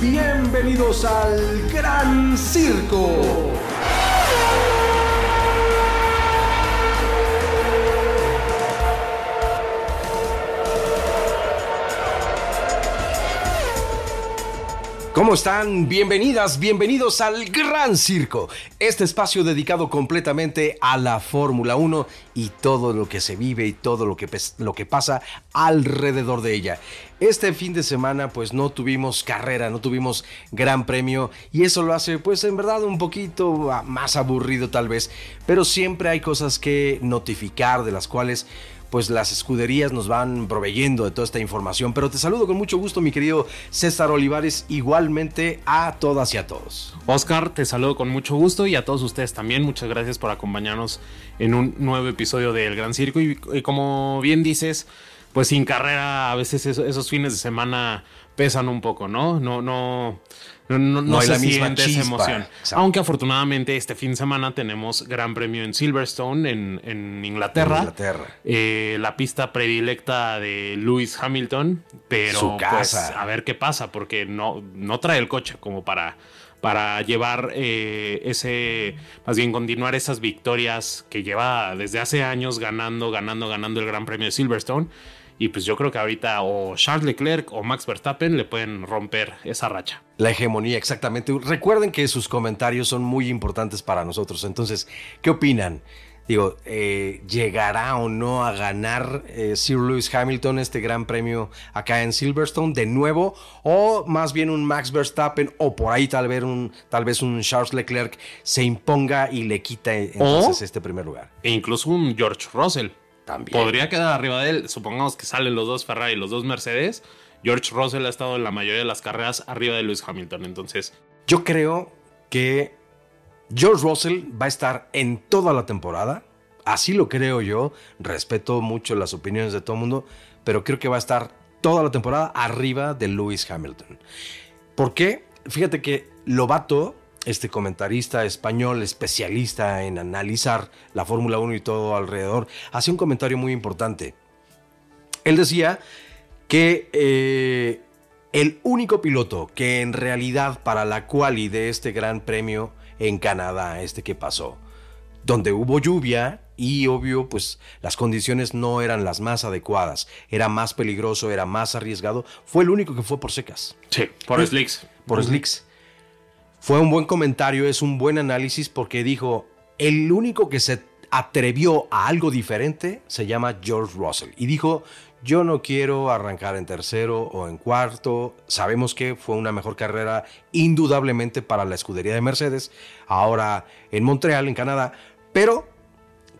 Bienvenidos al Gran Circo. ¿Cómo están? Bienvenidas, bienvenidos al Gran Circo, este espacio dedicado completamente a la Fórmula 1 y todo lo que se vive y todo lo que, lo que pasa alrededor de ella. Este fin de semana pues no tuvimos carrera, no tuvimos gran premio y eso lo hace pues en verdad un poquito más aburrido tal vez, pero siempre hay cosas que notificar de las cuales pues las escuderías nos van proveyendo de toda esta información. Pero te saludo con mucho gusto, mi querido César Olivares, igualmente a todas y a todos. Oscar, te saludo con mucho gusto y a todos ustedes también. Muchas gracias por acompañarnos en un nuevo episodio del Gran Circo. Y, como bien dices, pues sin carrera a veces esos fines de semana pesan un poco, ¿no? No, no no, hay la misma emoción. Aunque afortunadamente este fin de semana tenemos Gran Premio en Silverstone, en, Inglaterra. Inglaterra. Eh, la pista predilecta de Lewis Hamilton. Pero Su pues, a ver qué pasa, porque no, no trae el coche como para, para llevar eh, ese, más bien continuar esas victorias que lleva desde hace años ganando, ganando, ganando el Gran Premio de Silverstone. Y pues yo creo que ahorita o Charles Leclerc o Max Verstappen le pueden romper esa racha. La hegemonía, exactamente. Recuerden que sus comentarios son muy importantes para nosotros. Entonces, ¿qué opinan? Digo, eh, ¿llegará o no a ganar eh, Sir Lewis Hamilton este gran premio acá en Silverstone de nuevo? ¿O más bien un Max Verstappen o por ahí tal vez un, tal vez un Charles Leclerc se imponga y le quita entonces este primer lugar? E incluso un George Russell. Podría quedar arriba de él. Supongamos que salen los dos Ferrari y los dos Mercedes. George Russell ha estado en la mayoría de las carreras arriba de Lewis Hamilton. Entonces. Yo creo que George Russell va a estar en toda la temporada. Así lo creo yo. Respeto mucho las opiniones de todo el mundo. Pero creo que va a estar toda la temporada arriba de Lewis Hamilton. ¿Por qué? Fíjate que Lobato este comentarista español especialista en analizar la Fórmula 1 y todo alrededor, hacía un comentario muy importante. Él decía que eh, el único piloto que en realidad para la quali de este gran premio en Canadá, este que pasó, donde hubo lluvia y obvio pues las condiciones no eran las más adecuadas, era más peligroso, era más arriesgado, fue el único que fue por secas. Sí, por slicks. Por slicks. Fue un buen comentario, es un buen análisis porque dijo, el único que se atrevió a algo diferente se llama George Russell. Y dijo, yo no quiero arrancar en tercero o en cuarto. Sabemos que fue una mejor carrera indudablemente para la escudería de Mercedes, ahora en Montreal, en Canadá, pero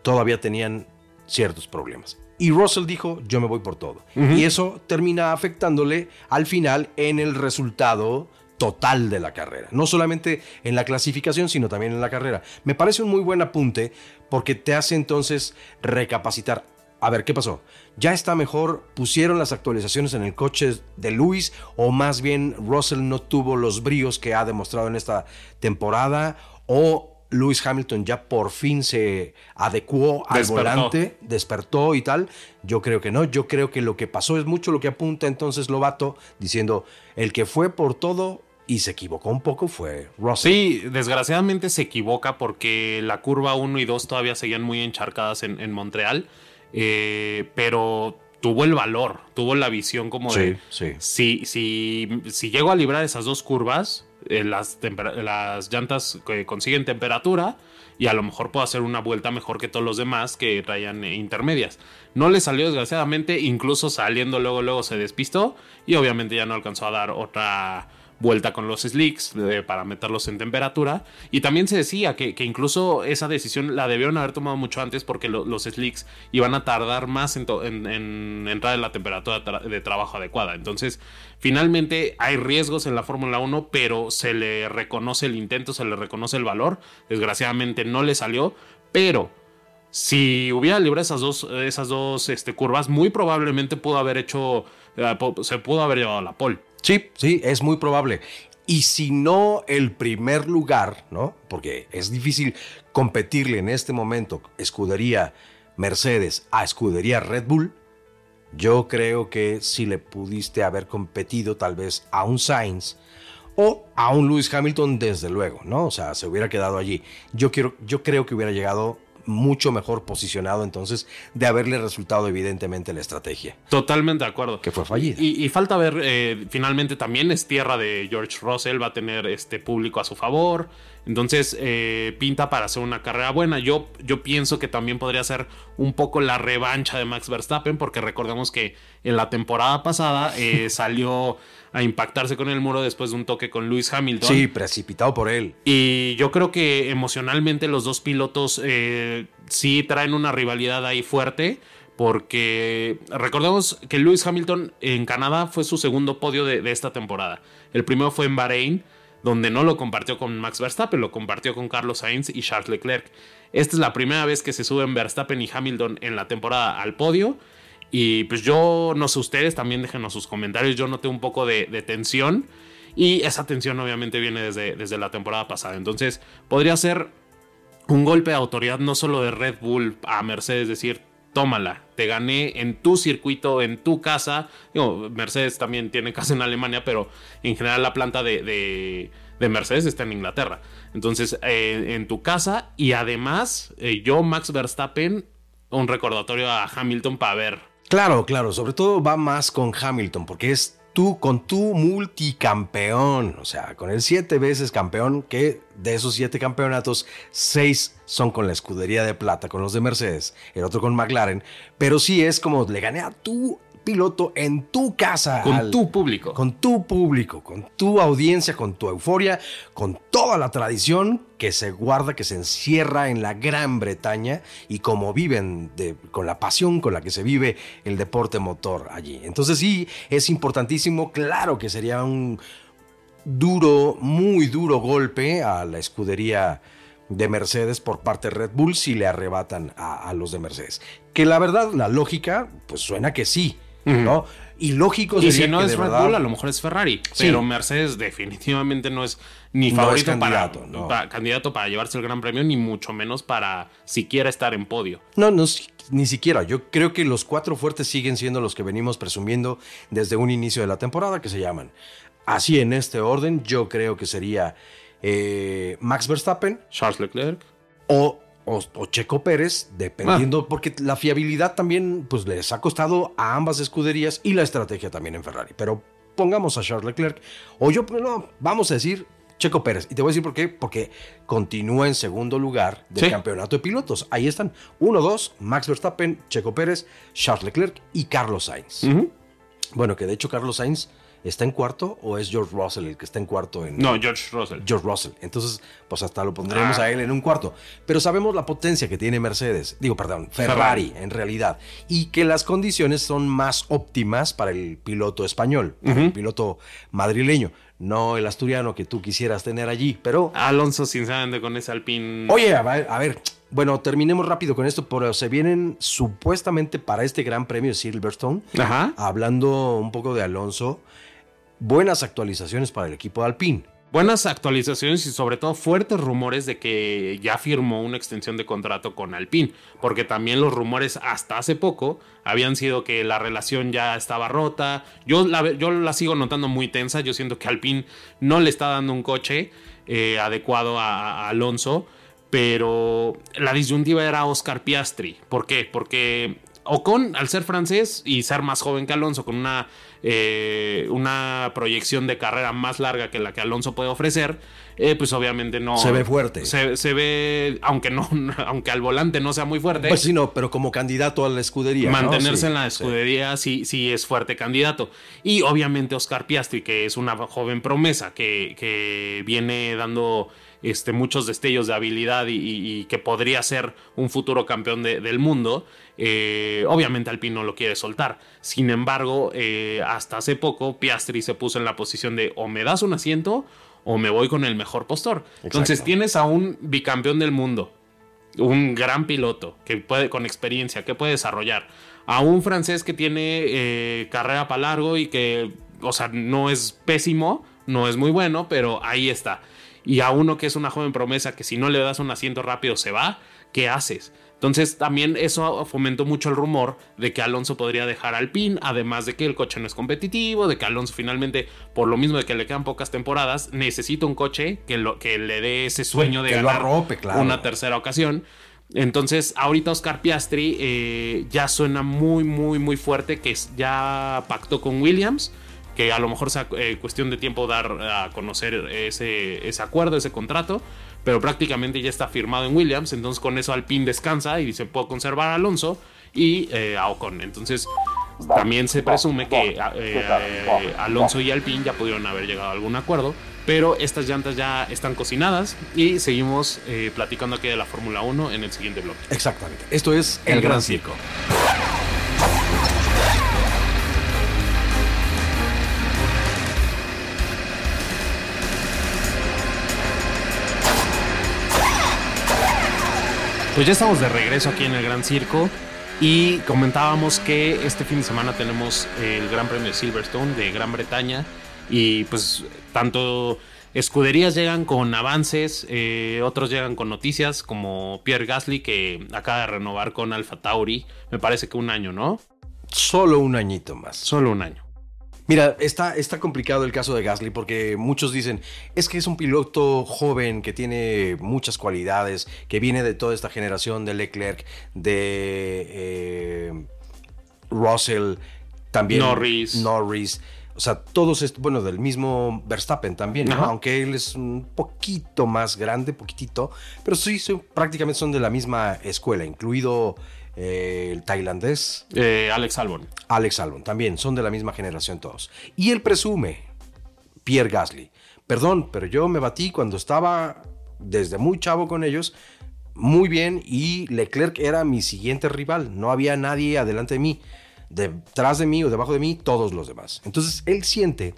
todavía tenían ciertos problemas. Y Russell dijo, yo me voy por todo. Y eso termina afectándole al final en el resultado total de la carrera. No solamente en la clasificación, sino también en la carrera. Me parece un muy buen apunte porque te hace entonces recapacitar. A ver, ¿qué pasó? ¿Ya está mejor? ¿Pusieron las actualizaciones en el coche de Luis? ¿O más bien Russell no tuvo los bríos que ha demostrado en esta temporada? ¿O Lewis Hamilton ya por fin se adecuó al volante, despertó y tal. Yo creo que no, yo creo que lo que pasó es mucho lo que apunta entonces Lobato diciendo, el que fue por todo y se equivocó un poco fue Russell. Sí, desgraciadamente se equivoca porque la curva 1 y 2 todavía seguían muy encharcadas en, Montreal, eh, pero tuvo el valor, tuvo la visión como de sí. Si, si, si llego a librar esas dos curvas, eh, las, las llantas que consiguen temperatura y a lo mejor puedo hacer una vuelta mejor que todos los demás que traían eh, intermedias. No le salió desgraciadamente, incluso saliendo luego luego se despistó y obviamente ya no alcanzó a dar otra vuelta con los slicks para meterlos en temperatura. Y también se decía que, incluso esa decisión la debieron haber tomado mucho antes porque los slicks iban a tardar más en, entrar en la temperatura de trabajo adecuada. Entonces, finalmente hay riesgos en la Fórmula 1, pero se le reconoce el intento, se le reconoce el valor. Desgraciadamente no le salió, pero si hubiera librado esas dos, esas dos este, curvas, muy probablemente pudo haber hecho, eh, se pudo haber llevado la pole. Sí, sí, es muy probable. Y si no el primer lugar, ¿no? Porque es difícil competirle en este momento escudería Mercedes a escudería Red Bull. Yo creo que si le pudiste haber competido tal vez a un Sainz O a un Lewis Hamilton, desde luego, ¿no? O sea, se hubiera quedado allí. Yo, quiero, yo creo que hubiera llegado mucho mejor posicionado entonces de haberle resultado evidentemente la estrategia. Totalmente de acuerdo. Que fue fallida. Y, falta ver, eh, finalmente también es tierra de George Russell, va a tener este público a su favor. Entonces eh, pinta para hacer una carrera buena. Yo, yo pienso que también podría ser un poco la revancha de Max Verstappen, porque recordemos que en la temporada pasada eh, salió a impactarse con el muro después de un toque con Lewis Hamilton. Sí, precipitado por él. Y yo creo que emocionalmente los dos pilotos eh, sí traen una rivalidad ahí fuerte. Porque recordemos que Lewis Hamilton en Canadá fue su segundo podio de, de esta temporada. El primero fue en Bahrein, donde no lo compartió con Max Verstappen, lo compartió con Carlos Sainz y Charles Leclerc. Esta es la primera vez que se suben Verstappen y Hamilton en la temporada al podio. Y pues yo, no sé ustedes, también déjenos sus comentarios. Yo noté un poco de, tensión. Y esa tensión obviamente viene desde, desde la temporada pasada. Entonces podría ser un golpe de autoridad no solo de Red Bull a Mercedes, decir, tómala, te gané en tu circuito, en tu casa. Mercedes también tiene casa en Alemania, pero en general la planta de, Mercedes está en Inglaterra. Entonces, eh, en tu casa y además eh, yo, Max Verstappen, un recordatorio a Hamilton para ver Claro, claro, sobre todo va más con Hamilton, porque es tú con tu multicampeón, o sea, con el siete veces campeón, que de esos siete campeonatos, seis son con la escudería de plata, con los de Mercedes, el otro con McLaren, pero sí es como le gané a tu piloto en tu casa. Con tu público. Con tu público, con tu audiencia, con tu euforia, con toda la tradición que se guarda, que se encierra en la Gran Bretaña y como viven con la pasión con la que se vive el deporte motor allí. Entonces sí, es importantísimo, claro que sería un duro, muy duro golpe a la escudería de Mercedes por parte de Red Bull si le arrebatan a, a, los de Mercedes. Que la verdad, la lógica, pues suena que sí. ¿No? Y lógico y si no es Red Bull, a lo mejor es Ferrari. Pero Mercedes definitivamente no es ni favorito candidato, para, candidato para llevarse el Gran Premio, ni mucho menos para siquiera estar en podio. No, no, ni siquiera. Yo creo que los cuatro fuertes siguen siendo los que venimos presumiendo desde un inicio de la temporada, que se llaman. Así en este orden, yo creo que sería eh, Max Verstappen, Charles Leclerc o o, Checo Pérez, dependiendo, ah. porque la fiabilidad también pues les ha costado a ambas escuderías y la estrategia también en Ferrari. Pero pongamos a Charles Leclerc, o yo, no, vamos a decir Checo Pérez. Y te voy a decir por qué, porque continúa en segundo lugar del campeonato de pilotos. Ahí están, 1-2, Max Verstappen, Checo Pérez, Charles Leclerc y Carlos Sainz. Bueno, que de hecho Carlos Sainz ¿Está en cuarto o es George Russell el que está en cuarto? En, no, George Russell. George Russell. Entonces, pues hasta lo pondremos ah. a él en un cuarto. Pero sabemos la potencia que tiene Mercedes, digo, perdón, Ferrari, en realidad, y que las condiciones son más óptimas para el piloto español, el piloto madrileño. No el asturiano que tú quisieras tener allí, pero. Alonso, sinceramente, con ese Alpine. Oye, a ver, a ver, bueno, terminemos rápido con esto, pero se vienen supuestamente para este Gran Premio de Silverstone, Ajá. hablando un poco de Alonso buenas actualizaciones para el equipo de Alpine. Buenas actualizaciones y sobre todo fuertes rumores de que ya firmó una extensión de contrato con Alpine, porque también los rumores hasta hace poco habían sido que la relación ya estaba rota. Yo la, sigo notando muy tensa, yo siento que Alpine no le está dando un coche eh, adecuado a, a Alonso, pero la disyuntiva era Oscar Piastri. ¿Por qué? Porque Ocon, al ser francés y ser más joven que Alonso, con una eh, una proyección de carrera más larga que la que Alonso puede ofrecer, eh, pues obviamente no. Se ve fuerte. Se, ve, aunque no, aunque al volante no sea muy fuerte. Pues sí, no, pero como candidato a la escudería. Mantenerse en la escudería sí. sí. es fuerte candidato. Y obviamente Oscar Piastri, que es una joven promesa que, que viene dando este, muchos destellos de habilidad y, que podría ser un futuro campeón del mundo, eh, obviamente Alpine no lo quiere soltar. Sin embargo, eh, hasta hace poco Piastri se puso en la posición de o me das un asiento o me voy con el mejor postor. Entonces tienes a un bicampeón del mundo, un gran piloto que puede con experiencia, que puede desarrollar, a un francés que tiene eh, carrera para largo y que, o sea, no es pésimo, no es muy bueno, pero ahí está y a uno que es una joven promesa que si no le das un asiento rápido se va, ¿qué haces? Entonces también eso fomentó mucho el rumor de que Alonso podría dejar al PIN, además de que el coche no es competitivo, de que Alonso finalmente, por lo mismo de que le quedan pocas temporadas, necesita un coche que, lo, que le dé ese sueño de ganar una tercera ocasión. Entonces, ahorita Oscar Piastri eh, ya suena muy, muy, muy fuerte que ya pactó con Williams, que a lo mejor sea eh, cuestión de tiempo dar a conocer ese, ese acuerdo, ese contrato pero prácticamente ya está firmado en Williams, entonces con eso Alpine descansa y se puede conservar a Alonso y eh, a Ocon. Entonces también se presume que eh, Alonso y Alpine ya pudieron haber llegado a algún acuerdo, pero estas llantas ya están cocinadas y seguimos eh, platicando aquí de la Fórmula 1 en el siguiente bloque. Exactamente. Esto es El, Gran Circo. Pues ya estamos de regreso aquí en el Gran Circo y comentábamos que este fin de semana tenemos el Gran Premio de Silverstone de Gran Bretaña y pues tanto escuderías llegan con avances, eh, otros llegan con noticias como Pierre Gasly que acaba de renovar con Alfa Tauri, me parece que un año, ¿no? Solo un añito más. Solo un año. Mira, está, está complicado el caso de Gasly porque muchos dicen, es que es un piloto joven que tiene muchas cualidades, que viene de toda esta generación de Leclerc, de eh, Russell, también Norris. Norris. O sea, todos, bueno, del mismo Verstappen también, aunque él es un poquito más grande, poquitito, pero sí, prácticamente son de la misma escuela, incluido eh, el tailandés. Eh, Alex Albon. Alex Albon, también, son de la misma generación todos. Y él presume, Pierre Gasly, perdón, pero yo me batí cuando estaba desde muy chavo con ellos, muy bien, y Leclerc era mi siguiente rival, no había nadie adelante de mí, detrás de mí o debajo de mí, todos los demás. Entonces él siente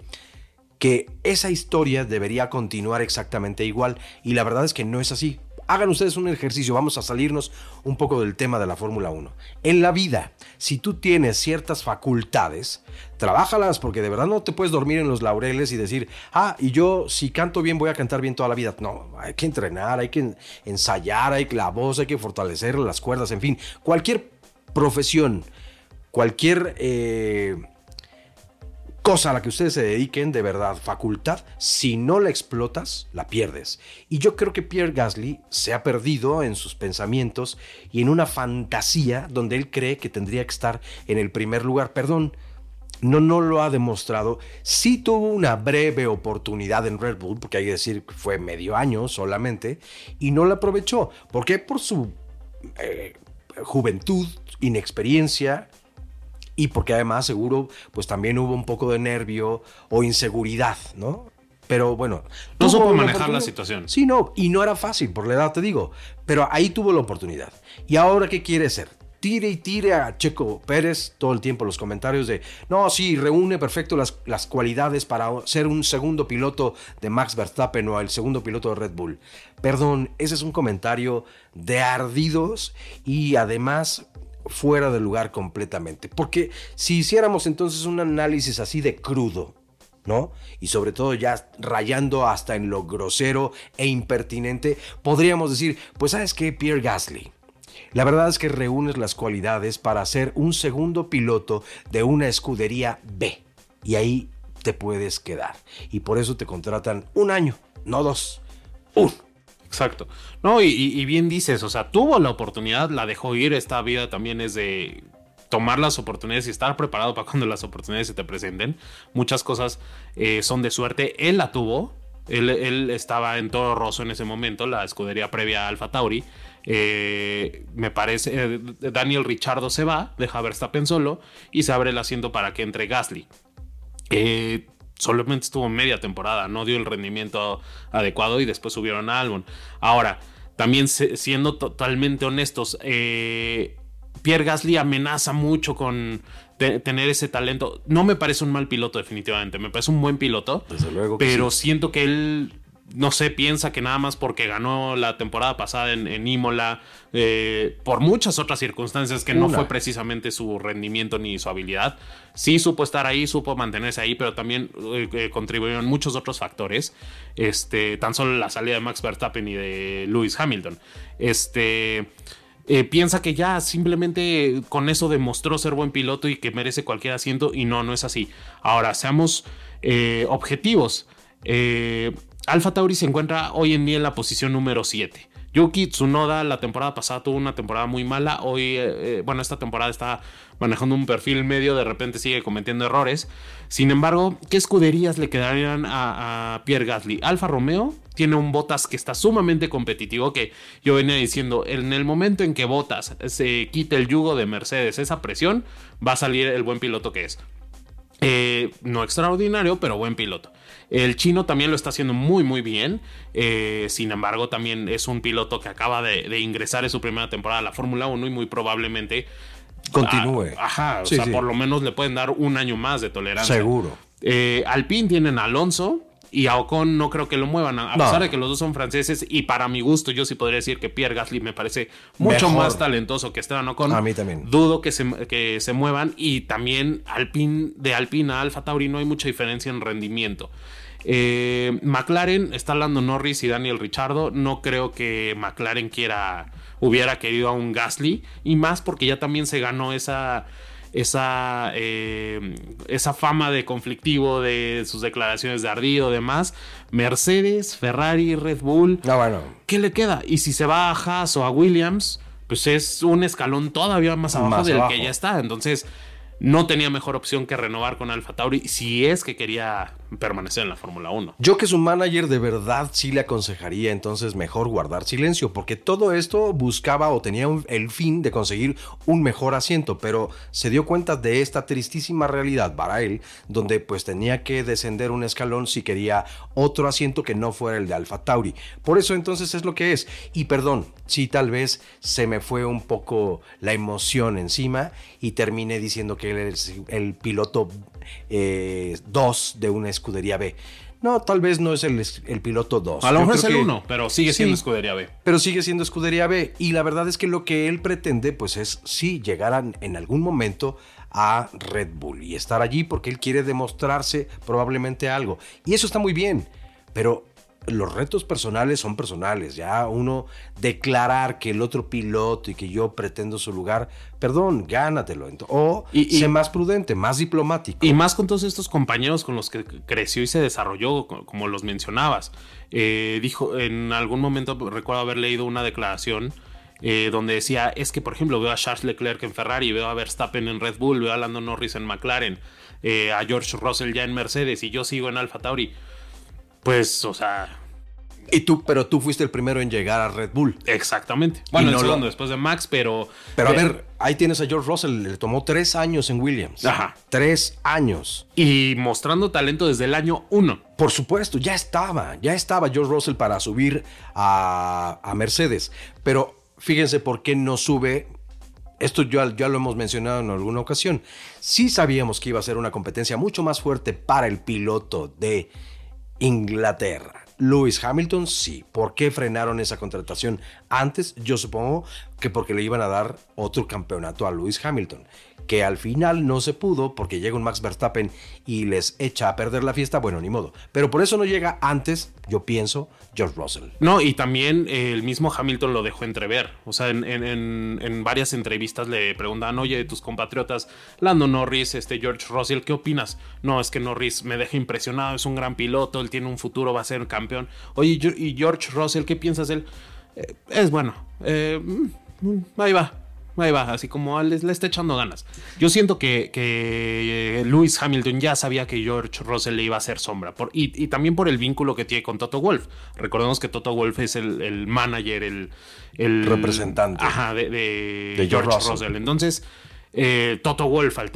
que esa historia debería continuar exactamente igual, y la verdad es que no es así hagan ustedes un ejercicio, vamos a salirnos un poco del tema de la Fórmula 1. En la vida, si tú tienes ciertas facultades, trabájalas porque de verdad no te puedes dormir en los laureles y decir, ah, y yo si canto bien voy a cantar bien toda la vida. No, hay que entrenar, hay que ensayar, hay que la voz, hay que fortalecer las cuerdas, en fin, cualquier profesión, cualquier... Eh, cosa a la que ustedes se dediquen de verdad, facultad, si no la explotas, la pierdes. Y yo creo que Pierre Gasly se ha perdido en sus pensamientos y en una fantasía donde él cree que tendría que estar en el primer lugar. Perdón, no, no lo ha demostrado. Sí tuvo una breve oportunidad en Red Bull, porque hay que decir que fue medio año solamente, y no la aprovechó. ¿Por qué? Por su eh, juventud, inexperiencia, y porque además seguro pues también hubo un poco de nervio o inseguridad, ¿no? Pero bueno. No supo manejar la situación. Sí, no, y no era fácil, por la edad te digo, pero ahí tuvo la oportunidad. ¿Y ahora qué quiere ser? Tire y tire a Checo Pérez todo el tiempo los comentarios de, no, sí, reúne perfecto las, las cualidades para ser un segundo piloto de Max Verstappen o el segundo piloto de Red Bull. Perdón, ese es un comentario de ardidos y además fuera de lugar completamente. Porque si hiciéramos entonces un análisis así de crudo, ¿no? Y sobre todo ya rayando hasta en lo grosero e impertinente, podríamos decir, pues sabes qué, Pierre Gasly. La verdad es que reúnes las cualidades para ser un segundo piloto de una escudería B. Y ahí te puedes quedar. Y por eso te contratan un año, no dos, un. Exacto. No, y, bien dices, o sea, tuvo la oportunidad, la dejó ir. Esta vida también es de tomar las oportunidades y estar preparado para cuando las oportunidades se te presenten. Muchas cosas eh, son de suerte. Él la tuvo. Él, estaba en todo roso en ese momento, la escudería previa a Alfa Tauri. Eh, me parece, eh, Daniel Richardo se va, deja a Verstappen solo y se abre el asiento para que entre Gasly. Eh, solamente estuvo media temporada, no dio el rendimiento adecuado y después subieron a Albon. Ahora, también siendo totalmente honestos, eh, Pierre Gasly amenaza mucho con tener ese talento. No me parece un mal piloto definitivamente, me parece un buen piloto, Desde luego pero siento que él no sé, piensa que nada más porque ganó la temporada pasada en, Imola, eh, por muchas otras circunstancias que no fue precisamente su rendimiento ni su habilidad, sí supo estar ahí, supo mantenerse ahí, pero también eh, eh, contribuyeron muchos otros factores, este, tan solo la salida de Max Verstappen y de Lewis Hamilton. Este, eh, piensa que ya simplemente con eso demostró ser buen piloto y que merece cualquier asiento y no, no es así. Ahora, seamos objetivos. Eh, Alfa Tauri se encuentra hoy en día en la posición número 7. Yuki Tsunoda la temporada pasada tuvo una temporada muy mala. Hoy, bueno, esta temporada está manejando un perfil medio, de repente sigue cometiendo errores. Sin embargo, ¿qué escuderías le quedarían a, Pierre Gasly? Alfa Romeo tiene un Botas que está sumamente competitivo, que yo venía diciendo, en el momento en que Botas se quite el yugo de Mercedes, esa presión, va a salir el buen piloto que es. Eh, no extraordinario, pero buen piloto. El chino también lo está haciendo muy, muy bien. Eh, sin embargo, también es un piloto que acaba de, de ingresar en su primera temporada a la Fórmula 1 y muy probablemente Continúe. Ah, ajá, o sea, por lo menos le pueden dar un año más de tolerancia. Seguro. Eh, Alpine tienen a Alonso y a Ocon no creo que lo muevan, a pesar de que los dos son franceses. Y para mi gusto, yo sí podría decir que Pierre Gasly me parece mucho más talentoso que Esteban Ocon. A mí también. Dudo que se, que se muevan. Y también Alpine, de Alpine a Alfa Tauri no hay mucha diferencia en rendimiento. Eh, McLaren está hablando Norris y Daniel Richardo. No creo que McLaren quiera hubiera querido a un Gasly y más porque ya también se ganó esa esa, eh, esa fama de conflictivo de sus declaraciones de ardido, demás. Mercedes, Ferrari, Red Bull. No, bueno. ¿Qué le queda? Y si se va a Haas o a Williams, pues es un escalón todavía más abajo del que ya está. Entonces, no tenía mejor opción que renovar con Alfa Tauri si es que quería permanecer en la Fórmula 1. Yo que su manager de verdad sí le aconsejaría entonces mejor guardar silencio, porque todo esto buscaba o tenía el fin de conseguir un mejor asiento, pero se dio cuenta de esta tristísima realidad para él, donde pues tenía que descender un escalón si quería otro asiento que no fuera el de Alfa Tauri. Por eso entonces es lo que es. Y perdón, sí tal vez se me fue un poco la emoción encima y terminé diciendo que el, piloto 2 eh, de una escudería B. No, tal vez no es el, piloto 2. A lo mejor es el 1, pero sigue siendo escudería B. Pero sigue siendo escudería B. Y la verdad es que lo que él pretende, pues es sí llegar en algún momento a Red Bull y estar allí porque él quiere demostrarse probablemente algo. Y eso está muy bien. Pero los retos personales son personales. Ya uno declarar que el otro piloto y que yo pretendo su lugar, perdón, gánatelo. O y, sé más prudente, más diplomático. Y más con todos estos compañeros con los que creció y se desarrolló, como los mencionabas. Eh, dijo, en algún momento recuerdo haber leído una declaración. Eh, donde decía, es que por ejemplo veo a Charles Leclerc en Ferrari, veo a Verstappen en Red Bull, veo a Lando Norris en McLaren, eh, a George Russell ya en Mercedes y yo sigo en Alfa Tauri. Pues, o sea. Y tú, pero tú fuiste el primero en llegar a Red Bull. Exactamente. Bueno, el segundo después de Max, pero. Pero a ver, ahí tienes a George Russell, le tomó tres años en Williams. Ajá. Tres años. Y mostrando talento desde el año uno. Por supuesto, ya estaba, ya estaba George Russell para subir a, a Mercedes. Pero fíjense por qué no sube esto ya, ya, lo hemos mencionado en alguna ocasión. Sí sabíamos que iba a ser una competencia mucho más fuerte para el piloto de Inglaterra. Lewis Hamilton, sí. ¿Por qué frenaron esa contratación antes? Yo supongo que porque le iban a dar otro campeonato a Lewis Hamilton que al final no se pudo porque llega un Max Verstappen y les echa a perder la fiesta, bueno, ni modo. Pero por eso no llega antes, yo pienso, George Russell. No, y también el mismo Hamilton lo dejó entrever. O sea, en, varias entrevistas le preguntan, oye, tus compatriotas, Lando Norris, este George Russell, ¿qué opinas? No, es que Norris me deja impresionado, es un gran piloto, él tiene un futuro, va a ser campeón. Oye, y George Russell, ¿qué piensas él? Eh, es bueno, eh, mm, mm, ahí va Ahí va, así como le, le está echando ganas. Yo siento que, que eh, Lewis Hamilton ya sabía que George Russell le iba a hacer sombra. Por, y, también por el vínculo que tiene con Toto Wolf. Recordemos que Toto Wolf es el, manager, el, el representante de, George, Russell. Entonces, eh, Toto Wolf, al,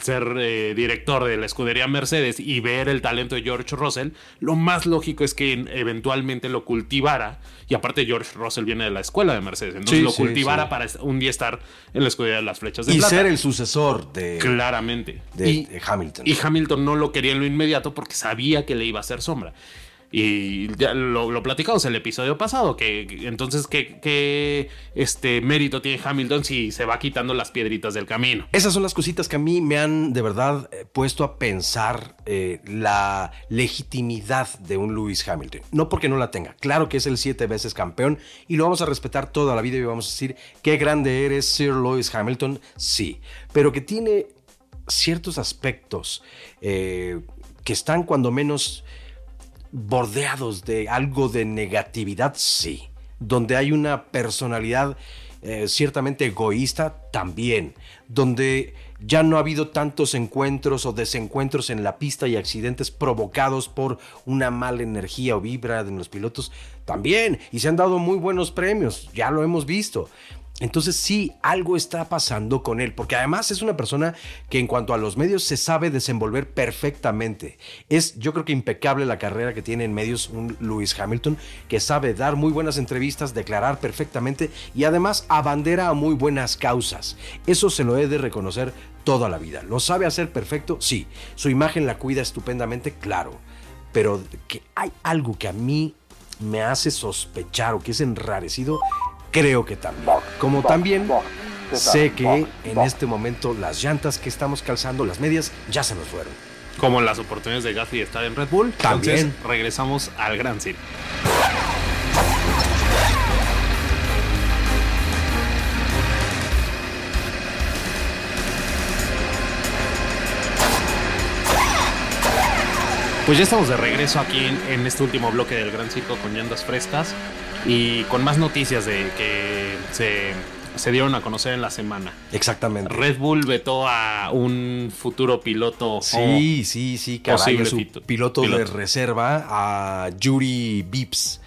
ser eh, director de la escudería Mercedes y ver el talento de George Russell, lo más lógico es que eventualmente lo cultivara. Y aparte, George Russell viene de la escuela de Mercedes, entonces lo cultivara para un día estar en la escudería de las flechas de y ser el sucesor de. Claramente. De, Hamilton. Y Hamilton no lo quería en lo inmediato porque sabía que le iba a hacer sombra. Y ya lo, lo platicamos el episodio pasado, que, entonces, ¿qué, qué, este, mérito tiene Hamilton si se va quitando las piedritas del camino? Esas son las cositas que a mí me han de verdad eh, puesto a pensar eh, la legitimidad de un Lewis Hamilton. No porque no la tenga, claro que es el siete veces campeón y lo vamos a respetar toda la vida y vamos a decir qué grande eres Sir Lewis Hamilton, sí, pero que tiene ciertos aspectos eh, que están cuando menos bordeados de algo de negatividad, sí. Donde hay una personalidad eh, ciertamente egoísta, también. Donde ya no ha habido tantos encuentros o desencuentros en la pista y accidentes provocados por una mala energía o vibra de los pilotos, también. Y se han dado muy buenos premios, ya lo hemos visto. Entonces sí, algo está pasando con él, porque además es una persona que en cuanto a los medios se sabe desenvolver perfectamente. Es yo creo que impecable la carrera que tiene en medios un Lewis Hamilton, que sabe dar muy buenas entrevistas, declarar perfectamente y además abandera a muy buenas causas. Eso se lo he de reconocer toda la vida. ¿Lo sabe hacer perfecto? Sí. Su imagen la cuida estupendamente, claro. Pero que hay algo que a mí me hace sospechar o que es enrarecido Creo que también. Como también sé que en este momento las llantas que estamos calzando, las medias, ya se nos fueron. Como las oportunidades de Gasly de estar en Red Bull. También. Entonces, regresamos al Gran Circo. Pues ya estamos de regreso aquí en, en este último bloque del Gran Circo con llantas frescas y con más noticias de que se, se dieron a conocer en la semana. Exactamente. Red Bull vetó a un futuro piloto. Sí, sí, sí, Posible su piloto, de reserva a Yuri Vips,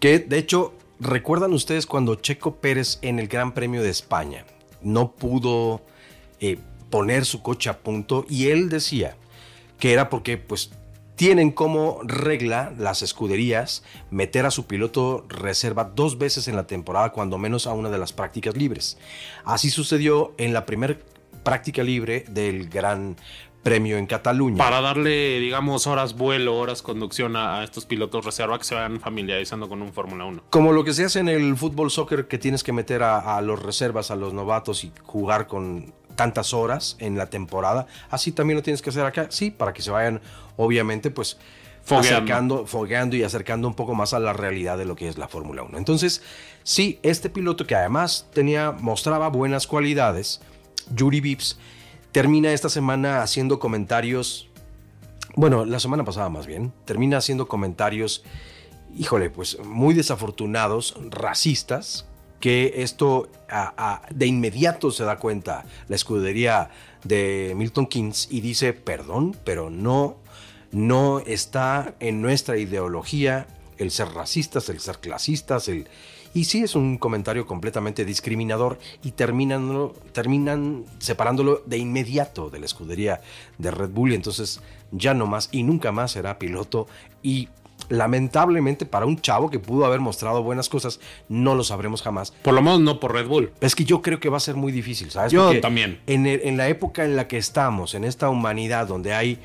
que de hecho, ¿recuerdan ustedes cuando Checo Pérez en el Gran Premio de España no pudo eh, poner su coche a punto y él decía que era porque pues tienen como regla las escuderías meter a su piloto reserva dos veces en la temporada, cuando menos a una de las prácticas libres. Así sucedió en la primera práctica libre del Gran Premio en Cataluña. Para darle, digamos, horas vuelo, horas conducción a, a estos pilotos reserva que se vayan familiarizando con un Fórmula 1. Como lo que se hace en el fútbol soccer, que tienes que meter a, a los reservas, a los novatos y jugar con tantas horas en la temporada, así también lo tienes que hacer acá, sí, para que se vayan, obviamente, pues Fogueando. acercando, fogueando y acercando un poco más a la realidad de lo que es la Fórmula 1. Entonces, sí, este piloto que además tenía, mostraba buenas cualidades, Yuri Vips, termina esta semana haciendo comentarios, bueno, la semana pasada más bien, termina haciendo comentarios híjole, pues muy desafortunados, racistas, que esto de inmediato se da cuenta la escudería de Milton Keynes y dice, perdón, pero no, no está en nuestra ideología el ser racistas, el ser clasistas, el... Y sí es un comentario completamente discriminador y terminan, terminan separándolo de inmediato de la escudería de Red Bull. Y entonces ya no más y nunca más será piloto y lamentablemente para un chavo que pudo haber mostrado buenas cosas no lo sabremos jamás. Por lo menos no por Red Bull. Es que yo creo que va a ser muy difícil, ¿sabes? Yo Porque también. En, el- en la época en la que estamos, en esta humanidad donde hay,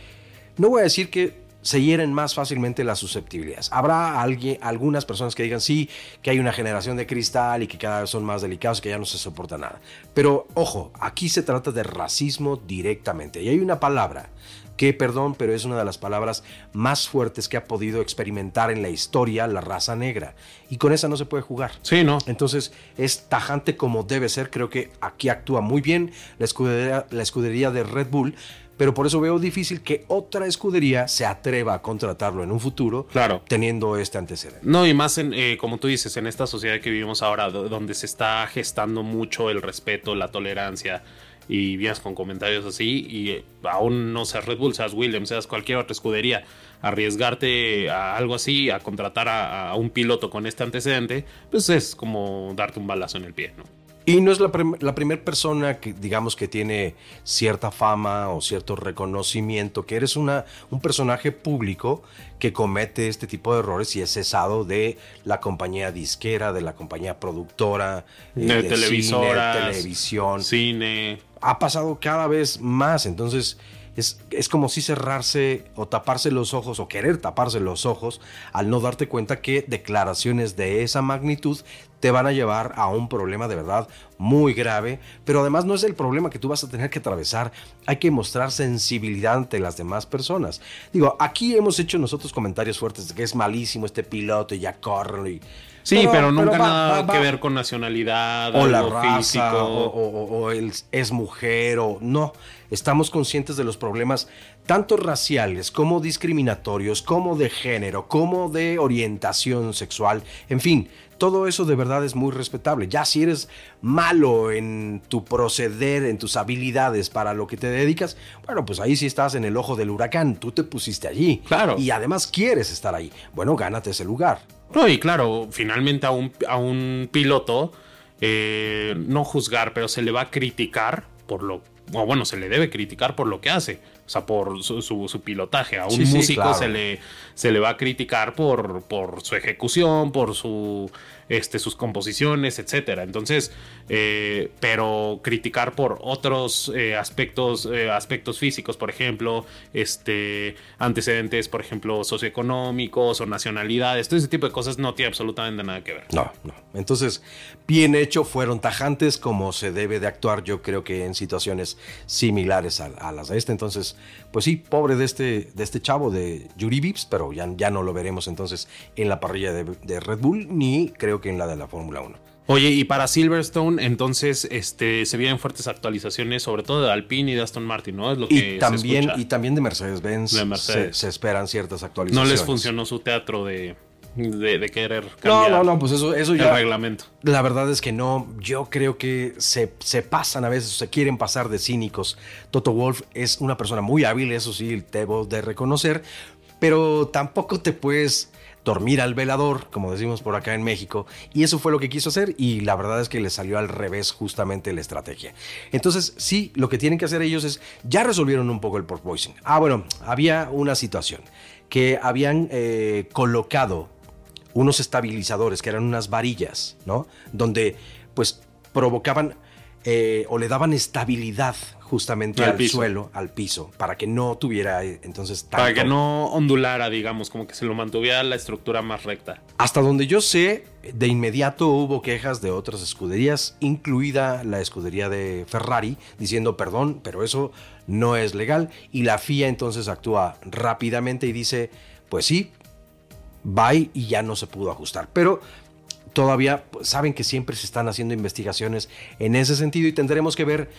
no voy a decir que se hieren más fácilmente las susceptibilidades. Habrá alguien, algunas personas que digan sí, que hay una generación de cristal y que cada vez son más delicados, que ya no se soporta nada. Pero ojo, aquí se trata de racismo directamente. Y hay una palabra que, perdón, pero es una de las palabras más fuertes que ha podido experimentar en la historia la raza negra. Y con esa no se puede jugar. Sí, ¿no? Entonces es tajante como debe ser. Creo que aquí actúa muy bien la escudería, la escudería de Red Bull. Pero por eso veo difícil que otra escudería se atreva a contratarlo en un futuro Claro. teniendo este antecedente. No, y más en, eh, como tú dices, en esta sociedad que vivimos ahora, do- donde se está gestando mucho el respeto, la tolerancia, y vienes con comentarios así, y eh, aún no seas Red Bull, seas Williams, seas cualquier otra escudería, arriesgarte a algo así, a contratar a, a un piloto con este antecedente, pues es como darte un balazo en el pie, ¿no? Y no es la, prim- la primera persona que, digamos, que tiene cierta fama o cierto reconocimiento, que eres una, un personaje público que comete este tipo de errores y es cesado de la compañía disquera, de la compañía productora, eh, De cine, televisoras, televisión. Cine. ha pasado cada vez más. Entonces, Es, es como si cerrarse o taparse los ojos o querer taparse los ojos al no darte cuenta que declaraciones de esa magnitud te van a llevar a un problema de verdad muy grave, pero además no es el problema que tú vas a tener que atravesar, hay que mostrar sensibilidad ante las demás personas. Digo, aquí hemos hecho nosotros comentarios fuertes de que es malísimo este piloto y ya corre y... Sí, pero, nunca nada que ver con nacionalidad o la raza O, o, él es mujer o no. Estamos conscientes de los problemas tanto raciales como discriminatorios, como de género, como de orientación sexual, en fin, todo eso de verdad es muy respetable. Ya si eres malo en tu proceder, en tus habilidades para lo que te dedicas, bueno, pues ahí sí estás en el ojo del huracán. Tú te pusiste allí. Claro. Y además quieres estar ahí. Bueno, gánate ese lugar. No, y claro, finalmente a un, a un piloto, eh, no juzgar, pero se le va a criticar por lo o bueno, se le debe criticar por lo que hace, o sea, por su, pilotaje. A un músico se, le, se le va a criticar por, por su ejecución, por su este, sus composiciones, etcétera. Entonces, eh, pero criticar por otros eh, aspectos, eh, aspectos físicos, por ejemplo, este, antecedentes, por ejemplo, socioeconómicos o nacionalidades, todo ese tipo de cosas no tiene absolutamente nada que ver. No, no. Entonces, bien hecho, fueron tajantes como se debe de actuar, yo creo que en situaciones similares a, las de este. Entonces, pues sí, pobre de este, de este chavo de Yuri Vips, pero ya, ya no lo veremos entonces en la parrilla de, de Red Bull, ni creo que en la de la Fórmula 1. Oye, y para Silverstone, entonces, este, se vienen fuertes actualizaciones, sobre todo de Alpine y de Aston Martin, ¿no? Es lo que y también, y también de Mercedes-Benz se, esperan ciertas actualizaciones. No les funcionó su teatro de, de, querer cambiar. No, no, no, pues eso, eso ya. El reglamento. La verdad es que no. Yo creo que se, se pasan a veces, se quieren pasar de cínicos. Toto Wolf es una persona muy hábil, eso sí, debo de reconocer, pero tampoco te puedes dormir al velador, como decimos por acá en México, y eso fue lo que quiso hacer y la verdad es que le salió al revés justamente la estrategia. Entonces, sí, lo que tienen que hacer ellos es, ya resolvieron un poco el poison. Ah, bueno, había una situación que habían eh, colocado unos estabilizadores, que eran unas varillas, ¿no? Donde pues provocaban eh, o le daban estabilidad justamente al, suelo, al piso, para que no tuviera eh, entonces Para que no ondulara, digamos, como que se lo mantuviera la estructura más recta. Hasta donde yo sé, de inmediato hubo quejas de otras escuderías, incluida la escudería de Ferrari, diciendo perdón, pero eso no es legal. Y la FIA entonces actúa rápidamente y dice, pues sí, bye y ya no se pudo ajustar. Pero todavía pues, saben que siempre se están haciendo investigaciones en ese sentido y tendremos que ver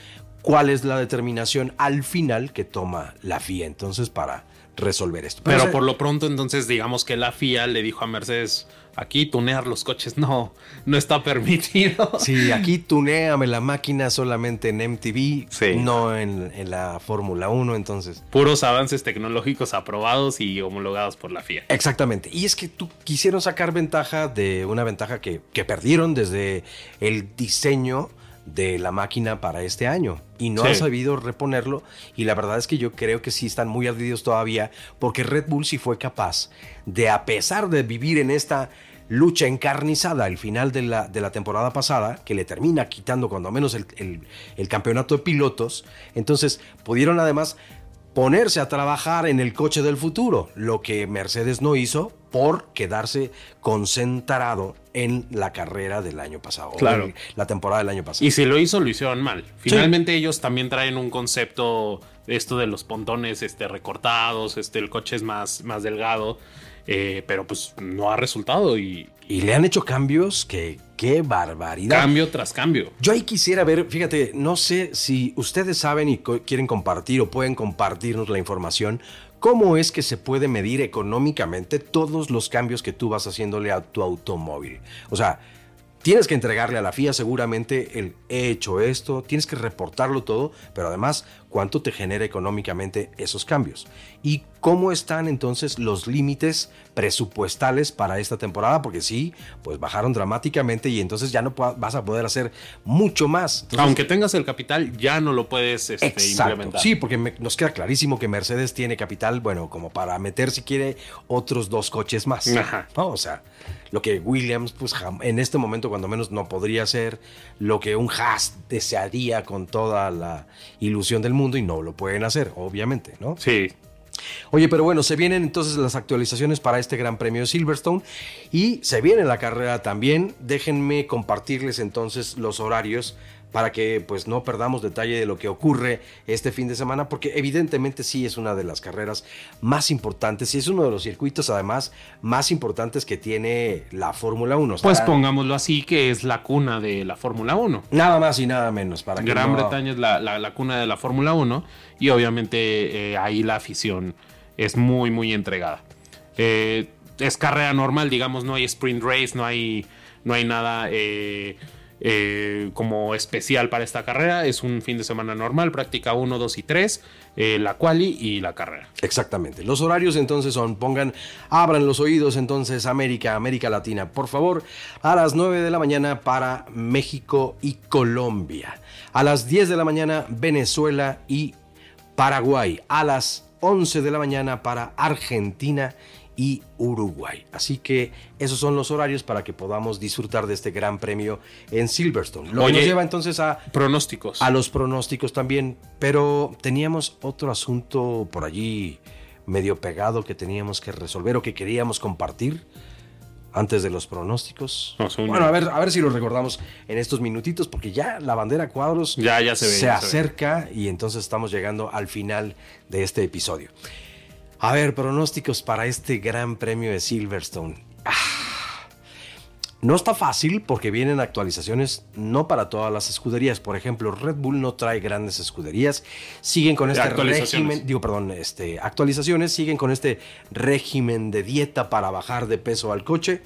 cuál es la determinación al final que toma la FIA entonces para resolver esto. Pero, por lo pronto entonces digamos que la FIA le dijo a Mercedes, aquí tunear los coches no, no está permitido. Sí, aquí tuneame la máquina solamente en MTV, no en, en la Fórmula 1 entonces. Puros avances tecnológicos aprobados y homologados por la FIA. Exactamente, y es que tú quisieron sacar ventaja de una ventaja que, que perdieron desde el diseño de la máquina para este año. Y no han sabido reponerlo. Y la verdad es que yo creo que sí están muy ardidos todavía porque Red Bull sí fue capaz de a pesar de vivir en esta lucha encarnizada al final de la, de la temporada pasada, que le termina quitando cuando menos el, el campeonato de pilotos, entonces pudieron además ponerse a trabajar en el coche del futuro, lo que Mercedes no hizo por quedarse concentrado en la carrera del año pasado, claro. la temporada del año pasado. Y si lo hizo, lo hicieron mal. Finalmente ellos también traen un concepto, esto de los pontones este, recortados, este, el coche es más, más delgado, eh, pero pues no ha resultado y... Y le han hecho cambios que, qué barbaridad. Cambio tras cambio. Yo ahí quisiera ver, fíjate, no sé si ustedes saben y quieren compartir o pueden compartirnos la información ¿Cómo es que se puede medir económicamente todos los cambios que tú vas haciéndole a tu automóvil? O sea, tienes que entregarle a la FIA seguramente el he hecho esto, tienes que reportarlo todo, pero además cuánto te genera económicamente esos cambios. Y cómo están entonces los límites presupuestales para esta temporada, porque sí, pues bajaron dramáticamente y entonces ya no vas a poder hacer mucho más. Aunque tengas el capital, ya no lo puedes este, implementar. Sí, porque nos queda clarísimo que Mercedes tiene capital, bueno, como para meter si quiere otros dos coches más. Ajá. O sea, lo que Williams, pues en este momento cuando menos no podría ser, lo que un Haas desearía con toda la ilusión del mundo mundo y no lo pueden hacer, obviamente, ¿no? Sí. Oye, pero bueno, se vienen entonces las actualizaciones para este Gran Premio de Silverstone y se viene la carrera también. Déjenme compartirles entonces los horarios para que pues no perdamos detalle de lo que ocurre este fin de semana, porque evidentemente sí es una de las carreras más importantes y es uno de los circuitos además más importantes que tiene la Fórmula 1. Pues pongámoslo así, que es la cuna de la Fórmula 1. Nada más y nada menos. Para que Gran Bretaña es la, cuna de la Fórmula 1 y obviamente eh, ahí la afición es muy, muy entregada. Eh, es carrera normal, digamos, no hay sprint race, no hay, no hay nada... Eh, eh, como especial para esta carrera. Es un fin de semana normal, práctica 1, 2 y 3, eh, la quali y la carrera. Exactamente. Los horarios entonces son, pongan, abran los oídos entonces América, América Latina, por favor, a las 9 de la mañana para México y Colombia. A las 10 de la mañana Venezuela y Paraguay. A las 11 de la mañana para Argentina y Uruguay. Así que esos son los horarios para que podamos disfrutar de este gran premio en Silverstone. Lo que nos lleva entonces a pronósticos. A los pronósticos también, pero teníamos otro asunto por allí medio pegado que teníamos que resolver o que queríamos compartir antes de los pronósticos. bueno, a ver, a ver si lo recordamos en estos minutitos, porque ya la bandera cuadros ya, ya se, se acerca y entonces estamos llegando al final de este episodio. A ver, pronósticos para este gran premio de Silverstone. Ah, no está fácil porque vienen actualizaciones no para todas las escuderías. Por ejemplo, Red Bull no trae grandes escuderías. Siguen con este régimen, digo, perdón, este, actualizaciones, siguen con este régimen de dieta para bajar de peso al coche.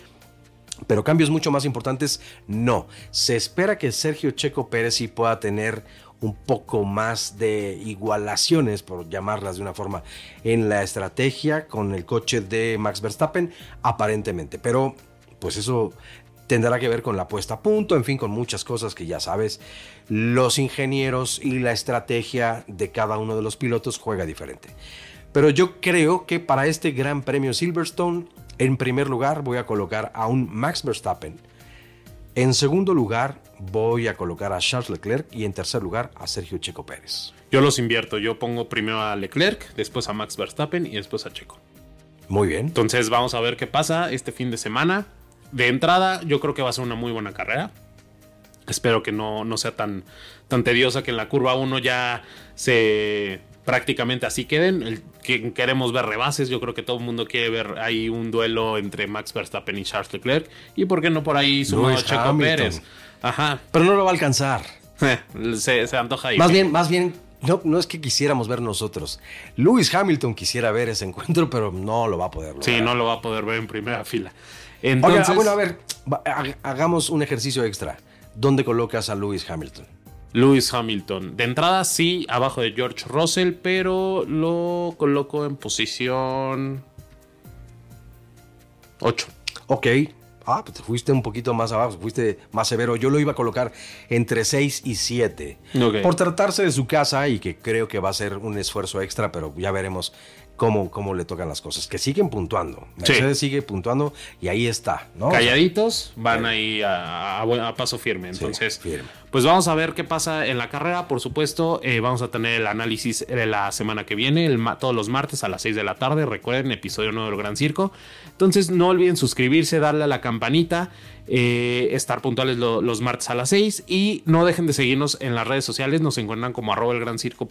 Pero cambios mucho más importantes, no. Se espera que Sergio Checo Pérez sí pueda tener un poco más de igualaciones, por llamarlas de una forma, en la estrategia con el coche de Max Verstappen, aparentemente. Pero, pues eso tendrá que ver con la puesta a punto, en fin, con muchas cosas que ya sabes, los ingenieros y la estrategia de cada uno de los pilotos juega diferente. Pero yo creo que para este Gran Premio Silverstone, en primer lugar voy a colocar a un Max Verstappen en segundo lugar, voy a colocar a Charles Leclerc y en tercer lugar a Sergio Checo Pérez. Yo los invierto. Yo pongo primero a Leclerc, después a Max Verstappen y después a Checo. Muy bien. Entonces vamos a ver qué pasa este fin de semana. De entrada, yo creo que va a ser una muy buena carrera. Espero que no, no sea tan, tan tediosa que en la curva 1 ya se prácticamente así queden. que, queremos ver rebases. Yo creo que todo el mundo quiere ver ahí un duelo entre Max Verstappen y Charles Leclerc. Y por qué no por ahí su Checo Pérez. Ajá. Pero no lo va a alcanzar. se, antoja ahí. Más bien, más bien, no, no es que quisiéramos ver nosotros. Lewis Hamilton quisiera ver ese encuentro, pero no lo va a poder ver. Sí, no lo va a poder ver en primera fila. Entonces, bueno, a ver, hagamos un ejercicio extra. ¿Dónde colocas a Lewis Hamilton? Lewis Hamilton. De entrada sí, abajo de George Russell, pero lo coloco en posición 8. Ok. Ah, pues fuiste un poquito más abajo, fuiste más severo. Yo lo iba a colocar entre 6 y 7. Por tratarse de su casa y que creo que va a ser un esfuerzo extra, pero ya veremos cómo, cómo le tocan las cosas. Que siguen puntuando. Mercedes sigue puntuando y ahí está. ¿no? Calladitos, van ahí a, paso firme. Entonces, pues vamos a ver qué pasa en la carrera. Por supuesto, eh, vamos a tener el análisis de la semana que viene, el, todos los martes a las 6 de la tarde. Recuerden, episodio nuevo del Gran Circo. Entonces, no olviden suscribirse, darle a la campanita. Eh, estar puntuales los martes a las 6 y no dejen de seguirnos en las redes sociales, nos encuentran como arroba el gran circo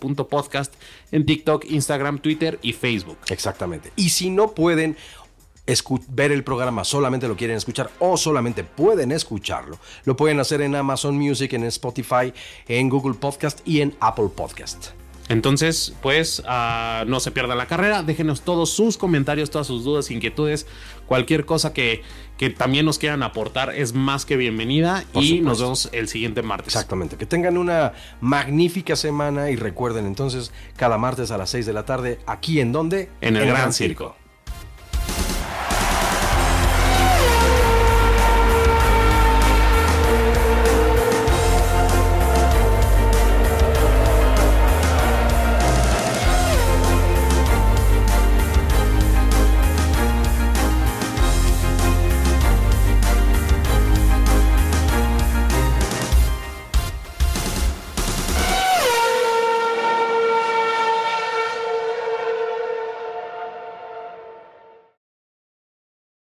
en TikTok, Instagram, Twitter y Facebook. Exactamente. Y si no pueden ver el programa, solamente lo quieren escuchar o solamente pueden escucharlo, lo pueden hacer en Amazon Music, en Spotify, en Google Podcast y en Apple Podcast. Entonces, pues ah, no se pierda la carrera. Déjenos todos sus comentarios, todas sus dudas, inquietudes, cualquier cosa que, que también nos quieran aportar es más que bienvenida. y nos vemos el siguiente martes. Exactamente. Que tengan una magnífica semana y recuerden entonces cada martes a las 6 de la tarde, aquí en donde? En el, Gran, Circo.